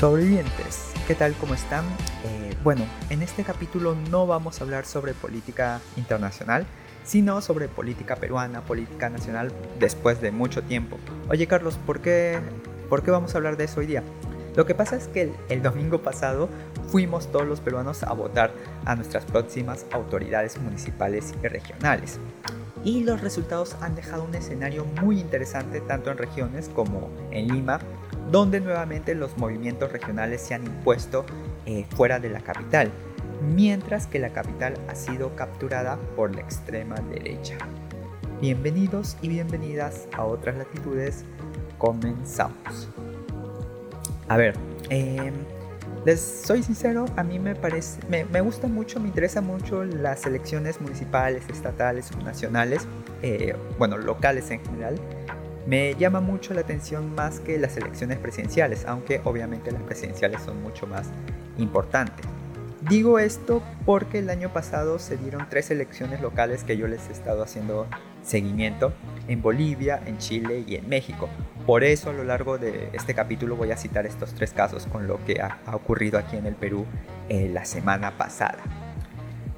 Sobrevivientes, ¿qué tal? ¿Cómo están? Eh, bueno, en este capítulo no vamos a hablar sobre política internacional, sino sobre política peruana, política nacional después de mucho tiempo. Oye Carlos, ¿por qué, ¿por qué vamos a hablar de eso hoy día? Lo que pasa es que el, el, domingo pasado fuimos todos los peruanos a votar a nuestras próximas autoridades municipales y regionales. Y los resultados han dejado un escenario muy interesante tanto en regiones como en Lima, donde nuevamente los movimientos regionales se han impuesto eh, fuera de la capital, mientras que la capital ha sido capturada por la extrema derecha. Bienvenidos y bienvenidas a otras latitudes. Comenzamos. A ver, eh, les soy sincero, a mí me parece, me, me, gusta mucho, me interesa mucho las elecciones municipales, estatales, nacionales, eh, bueno, locales en general. Me llama mucho la atención más que las elecciones presidenciales, aunque obviamente las presidenciales son mucho más importantes. Digo esto porque el año pasado se dieron tres elecciones locales que yo les he estado haciendo seguimiento en Bolivia, en Chile y en México. Por eso a lo largo de este capítulo voy a citar estos tres casos con lo que ha, ocurrido aquí en el Perú eh, la semana pasada.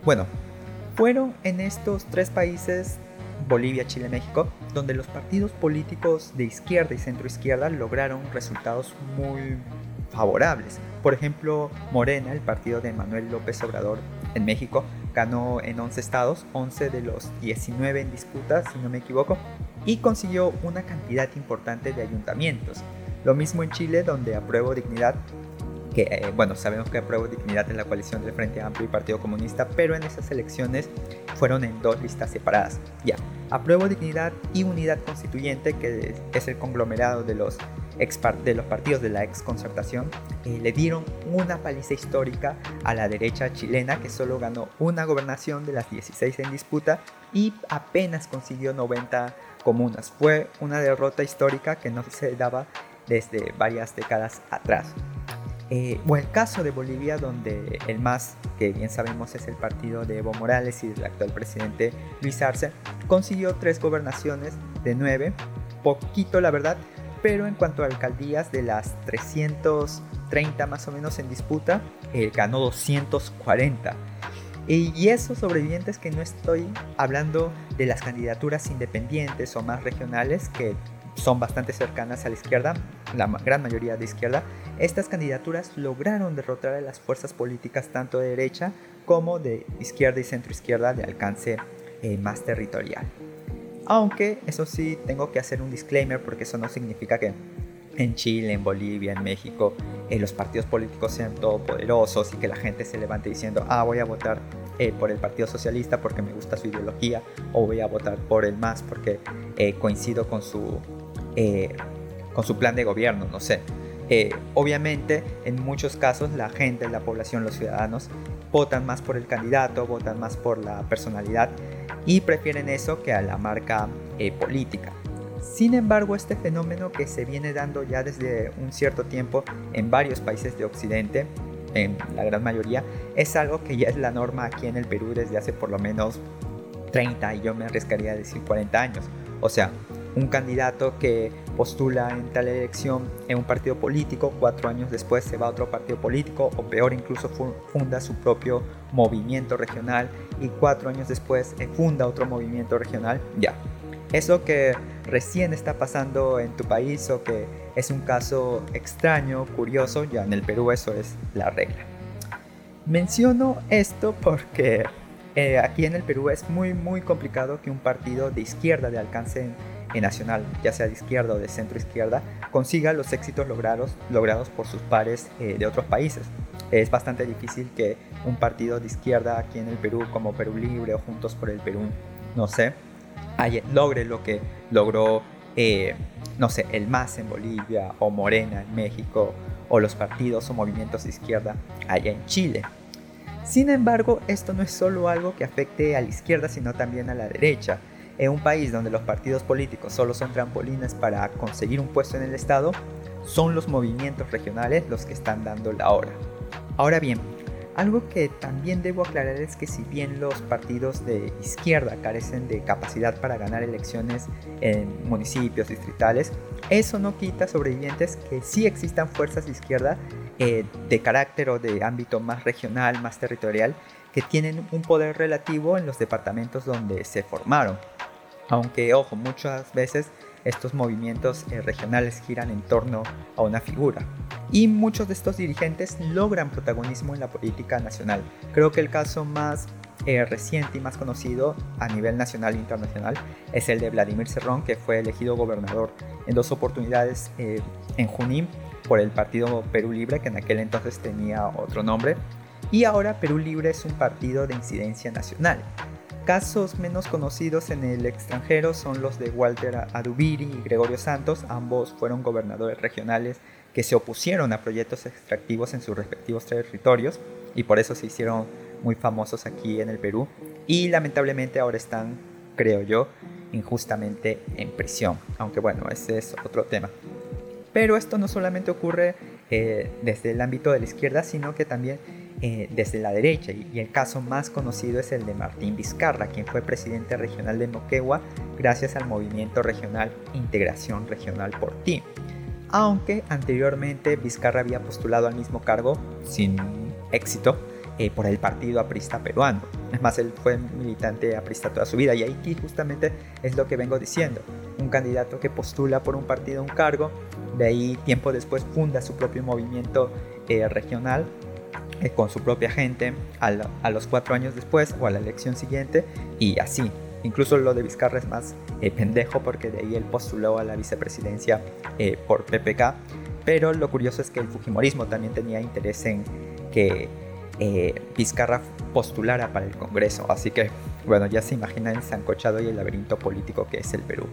Bueno, fueron en estos tres países Bolivia, Chile, México, donde los partidos políticos de izquierda y centro izquierda lograron resultados muy favorables. Por ejemplo, Morena, el partido de Manuel López Obrador en México, ganó en 11 estados, 11 de los 19 en disputa, si no me equivoco, y consiguió una cantidad importante de ayuntamientos. Lo mismo en Chile, donde Apruebo Dignidad que, eh, bueno, sabemos que apruebo dignidad en la coalición del Frente Amplio y Partido Comunista, pero en esas elecciones fueron en dos listas separadas. Ya, apruebo dignidad y unidad constituyente, que es el conglomerado de los, ex partidos de la ex concertación, eh, le dieron una paliza histórica a la derecha chilena, que solo ganó una gobernación de las 16 en disputa y apenas consiguió 90 comunas. Fue una derrota histórica que no se daba desde varias décadas atrás. Eh, o el caso de Bolivia, donde el MAS, que bien sabemos es el partido de Evo Morales y del actual presidente Luis Arce, consiguió tres gobernaciones de nueve, poquito la verdad, pero en cuanto a alcaldías, de las 330 más o menos en disputa, eh, ganó 240. Y, y esos sobrevivientes que no estoy hablando de las candidaturas independientes o más regionales, que son bastante cercanas a la izquierda, la gran mayoría de izquierda, estas candidaturas lograron derrotar a las fuerzas políticas tanto de derecha como de izquierda y centro izquierda de alcance eh, más territorial. Aunque eso sí tengo que hacer un disclaimer porque eso no significa que en Chile, en Bolivia, en México, eh, los partidos políticos sean todopoderosos y que la gente se levante diciendo, ah, voy a votar eh, por el Partido Socialista porque me gusta su ideología o voy a votar por el MAS porque eh, coincido con su eh, con su plan de gobierno, no sé. Eh, obviamente, en muchos casos, la gente, la población, los ciudadanos, votan más por el candidato, votan más por la personalidad y prefieren eso que a la marca eh, política. Sin embargo, este fenómeno que se viene dando ya desde un cierto tiempo en varios países de Occidente, en la gran mayoría, es algo que ya es la norma aquí en el Perú desde hace por lo menos 30 y yo me arriesgaría a decir 40 años. O sea, un candidato que postula en tal elección en un partido político, cuatro años después se va a otro partido político o peor incluso funda su propio movimiento regional y cuatro años después eh, funda otro movimiento regional, ya. Eso que recién está pasando en tu país o que es un caso extraño, curioso, ya en el Perú eso es la regla. Menciono esto porque eh, aquí en el Perú es muy muy complicado que un partido de izquierda de alcance nacional, ya sea de izquierda o de centro izquierda, consiga los éxitos logrados, logrados por sus pares eh, de otros países. Es bastante difícil que un partido de izquierda aquí en el Perú, como Perú Libre o Juntos por el Perú, no sé, logre lo que logró, eh, no sé, el MAS en Bolivia o Morena en México o los partidos o movimientos de izquierda allá en Chile. Sin embargo, esto no es solo algo que afecte a la izquierda, sino también a la derecha. En un país donde los partidos políticos solo son trampolines para conseguir un puesto en el Estado, son los movimientos regionales los que están dando la hora. Ahora bien, algo que también debo aclarar es que si bien los partidos de izquierda carecen de capacidad para ganar elecciones en municipios distritales, eso no quita sobrevivientes que sí existan fuerzas de izquierda eh, de carácter o de ámbito más regional, más territorial, que tienen un poder relativo en los departamentos donde se formaron. Aunque, ojo, muchas veces estos movimientos eh, regionales giran en torno a una figura. Y muchos de estos dirigentes logran protagonismo en la política nacional. Creo que el caso más eh, reciente y más conocido a nivel nacional e internacional es el de Vladimir Cerrón, que fue elegido gobernador en dos oportunidades eh, en Junín por el partido Perú Libre, que en aquel entonces tenía otro nombre. Y ahora Perú Libre es un partido de incidencia nacional. Casos menos conocidos en el extranjero son los de Walter Adubiri y Gregorio Santos, ambos fueron gobernadores regionales que se opusieron a proyectos extractivos en sus respectivos territorios y por eso se hicieron muy famosos aquí en el Perú y lamentablemente ahora están, creo yo, injustamente en prisión, aunque bueno, ese es otro tema. Pero esto no solamente ocurre eh, desde el ámbito de la izquierda, sino que también eh, desde la derecha y, el caso más conocido es el de Martín Vizcarra, quien fue presidente regional de Moquegua gracias al movimiento regional Integración Regional por Ti. Aunque anteriormente Vizcarra había postulado al mismo cargo sin éxito eh, por el partido aprista peruano. Es más, él fue militante aprista toda su vida y aquí justamente es lo que vengo diciendo. Un candidato que postula por un partido un cargo, de ahí tiempo después funda su propio movimiento eh, regional eh, con su propia gente a, los cuatro años después o a la elección siguiente y así. Incluso lo de Vizcarra es más eh, pendejo porque de ahí él postuló a la vicepresidencia eh, por PPK. Pero lo curioso es que el Fujimorismo también tenía interés en que Vizcarra postulara para el Congreso. Así que, bueno, ya se imagina el zancochado y el laberinto político que es el Perú.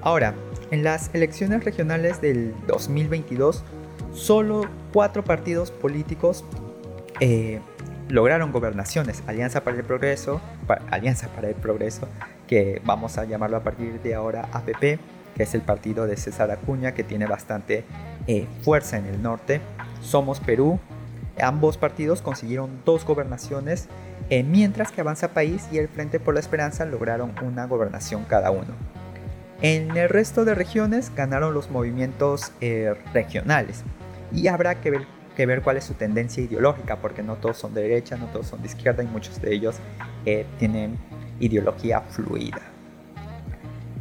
Ahora, en las elecciones regionales del 2022, solo cuatro partidos políticos eh, lograron gobernaciones, Alianza para el Progreso, Alianza para el Progreso, que vamos a llamarlo a partir de ahora APP, que es el partido de César Acuña, que tiene bastante eh, fuerza en el norte. Somos Perú, ambos partidos consiguieron dos gobernaciones, eh, mientras que Avanza País y el Frente por la Esperanza lograron una gobernación cada uno. En el resto de regiones ganaron los movimientos regionales y habrá que ver que ver cuál es su tendencia ideológica, porque no todos son de derecha, no todos son de izquierda y muchos de ellos eh, tienen ideología fluida.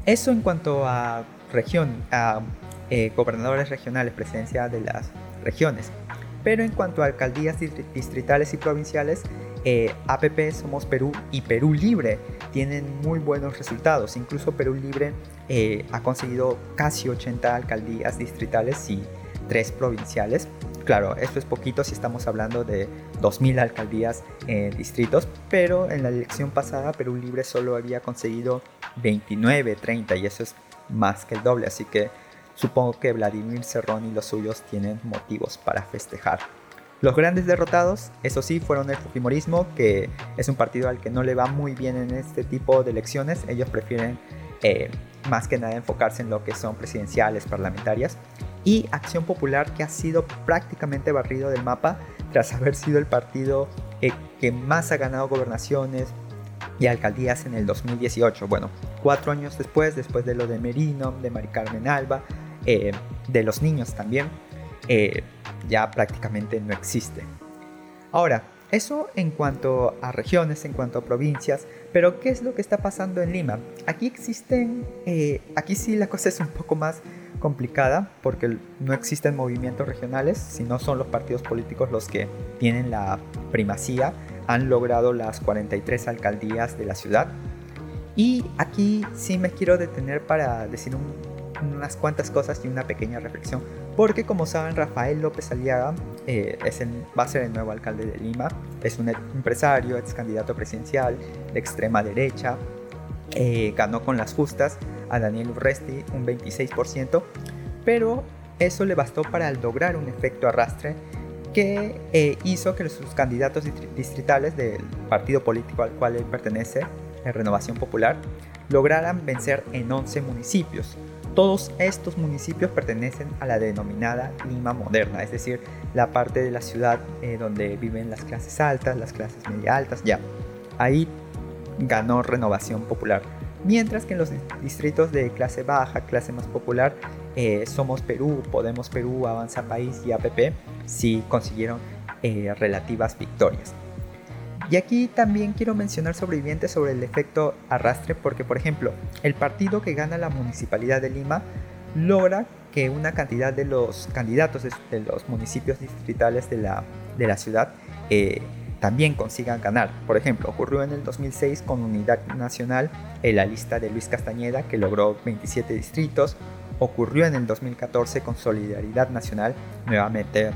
Eso en cuanto a región, a eh, gobernadores regionales, presidencia de las regiones. Pero en cuanto a alcaldías distritales y provinciales, eh, APP Somos Perú y Perú Libre tienen muy buenos resultados. Incluso Perú Libre ha conseguido casi 80 alcaldías distritales y 3 provinciales Claro, esto es poquito si estamos hablando de 2.000 alcaldías en distritos, pero en la elección pasada Perú Libre solo había conseguido 29, 30 y eso es más que el doble, así que supongo que Vladimir Cerrón y los suyos tienen motivos para festejar. Los grandes derrotados, eso sí, fueron el Fujimorismo, que es un partido al que no le va muy bien en este tipo de elecciones. Ellos prefieren eh, más que nada enfocarse en lo que son presidenciales, parlamentarias y Acción Popular que ha sido prácticamente barrido del mapa tras haber sido el partido eh, que más ha ganado gobernaciones y alcaldías en el 2018. Bueno, cuatro años después, después de lo de Merino, de Mari Carmen Alba, eh, de los niños también, eh, ya prácticamente no existe. Ahora, eso en cuanto a regiones, en cuanto a provincias, pero ¿qué es lo que está pasando en Lima? Aquí existen, aquí sí la cosa es un poco más complicada porque no existen movimientos regionales, sino son los partidos políticos los que tienen la primacía, han logrado las 43 alcaldías de la ciudad. Y aquí sí me quiero detener para decir unas cuantas cosas y una pequeña reflexión, porque como saben Rafael López Aliaga eh, es va a ser el nuevo alcalde de Lima, es un empresario, ex candidato presidencial de extrema derecha, eh, ganó con las justas a Daniel Urresti un 26%, pero eso le bastó para lograr un efecto arrastre que eh, hizo que sus candidatos distritales del partido político al cual él pertenece, en Renovación Popular, lograran vencer en 11 municipios. Todos estos municipios pertenecen a la denominada Lima moderna, es decir, la parte de la ciudad eh, donde viven las clases altas, las clases media altas, ya. Ahí ganó Renovación Popular. Mientras que en los distritos de clase baja, clase más popular, eh, Somos Perú, Podemos Perú, Avanza País y APP sí consiguieron eh, relativas victorias. Y aquí también quiero mencionar sobrevivientes sobre el efecto arrastre porque, por ejemplo, el partido que gana la Municipalidad de Lima logra que una cantidad de los candidatos de, los municipios distritales de la, de la ciudad eh, también consigan ganar. Por ejemplo, ocurrió en el 2006 con Unidad Nacional en la lista de Luis Castañeda, que logró 27 distritos. Ocurrió en el 2014 con Solidaridad Nacional, nuevamente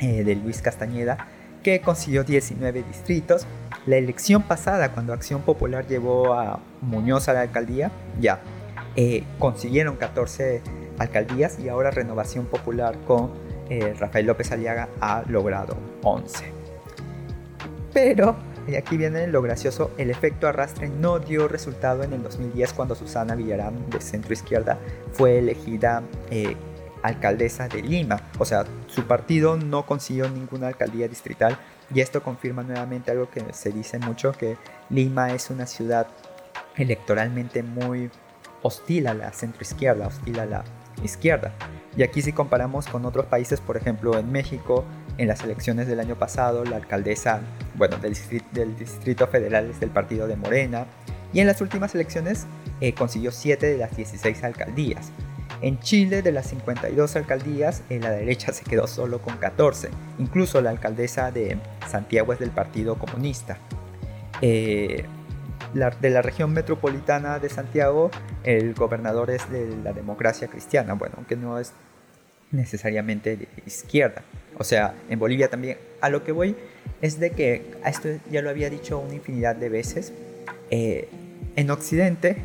eh, de Luis Castañeda, que consiguió 19 distritos. La elección pasada, cuando Acción Popular llevó a Muñoz a la alcaldía, ya eh, consiguieron 14 alcaldías y ahora Renovación Popular con eh, Rafael López Aliaga ha logrado 11. Pero, y aquí viene lo gracioso, el efecto arrastre no dio resultado en el 2010 cuando Susana Villarán de centro izquierda fue elegida eh, alcaldesa de Lima. O sea, su partido no consiguió ninguna alcaldía distrital y esto confirma nuevamente algo que se dice mucho, que Lima es una ciudad electoralmente muy hostil a la centroizquierda, hostil a la izquierda. Y aquí si comparamos con otros países, por ejemplo en México, en las elecciones del año pasado, la alcaldesa, bueno, del distrito, Federal es del partido de Morena, y en las últimas elecciones eh, consiguió 7 de las 16 alcaldías. En Chile, de las 52 alcaldías, en la derecha se quedó solo con 14. Incluso la alcaldesa de Santiago es del Partido Comunista. Eh, de la región metropolitana de Santiago, el gobernador es de la democracia cristiana, bueno, aunque no es necesariamente de izquierda. O sea, en Bolivia también. A lo que voy es de que, esto ya lo había dicho una infinidad de veces, eh, en Occidente,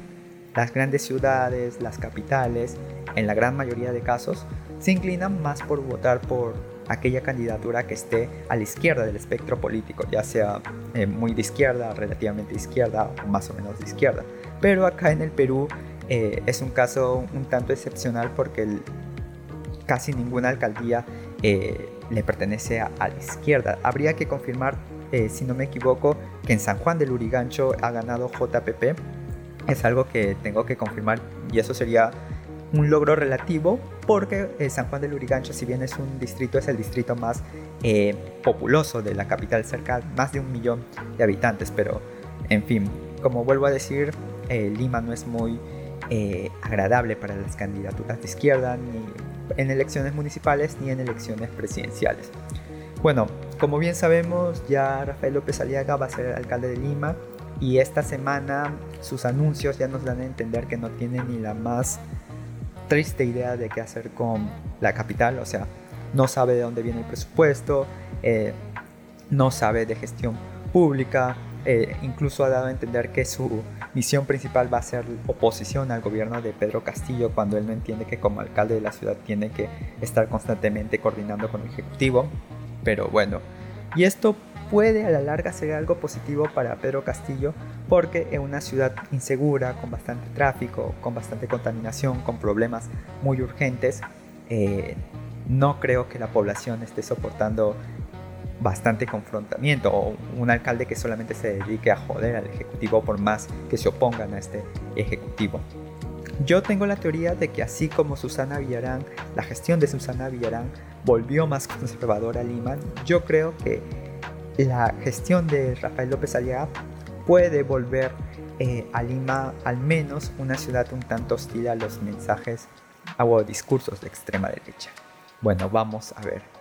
las grandes ciudades, las capitales, en la gran mayoría de casos, se inclinan más por votar por aquella candidatura que esté a la izquierda del espectro político, ya sea eh, muy de izquierda, relativamente izquierda más o menos de izquierda. Pero acá en el Perú eh, es un caso un tanto excepcional porque casi ninguna alcaldía eh, le pertenece a, la izquierda. Habría que confirmar, si no me equivoco, que en San Juan del Urigancho ha ganado JPP. Es algo que tengo que confirmar y eso sería un logro relativo porque eh, San Juan del Urigancho, si bien es un distrito, es el distrito más eh, populoso de la capital, cerca más de un millón de habitantes, pero en fin, como vuelvo a decir, eh, Lima no es muy agradable para las candidaturas de izquierda, ni en elecciones municipales ni en elecciones presidenciales. Bueno, como bien sabemos, ya Rafael López Aliaga va a ser alcalde de Lima y esta semana sus anuncios ya nos dan a entender que no tiene ni la más triste idea de qué hacer con la capital, o sea, no sabe de dónde viene el presupuesto, eh, no sabe de gestión pública, eh, incluso ha dado a entender que su misión principal va a ser oposición al gobierno de Pedro Castillo cuando él no entiende que como alcalde de la ciudad tiene que estar constantemente coordinando con el Ejecutivo. Pero bueno, y esto puede a la larga ser algo positivo para Pedro Castillo porque en una ciudad insegura, con bastante tráfico, con bastante contaminación, con problemas muy urgentes, eh, no creo que la población esté soportando bastante confrontamiento o un alcalde que solamente se dedique a joder al ejecutivo por más que se opongan a este ejecutivo. Yo tengo la teoría de que así como Susana Villarán, la gestión de Susana Villarán volvió más conservadora a Lima, yo creo que la gestión de Rafael López Aliaga puede volver eh, a Lima al menos una ciudad un tanto hostil a los mensajes o discursos de extrema derecha. Bueno, vamos a ver.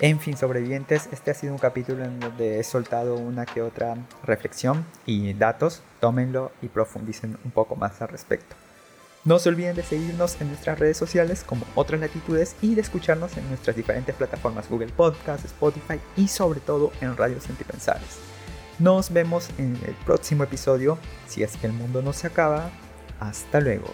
En fin, sobrevivientes, este ha sido un capítulo en donde he soltado una que otra reflexión y datos. Tómenlo y profundicen un poco más al respecto. No se olviden de seguirnos en nuestras redes sociales como Otras Latitudes y de escucharnos en nuestras diferentes plataformas Google Podcast, Spotify y sobre todo en Radios Antipensares. Nos vemos en el próximo episodio, si es que el mundo no se acaba. Hasta luego.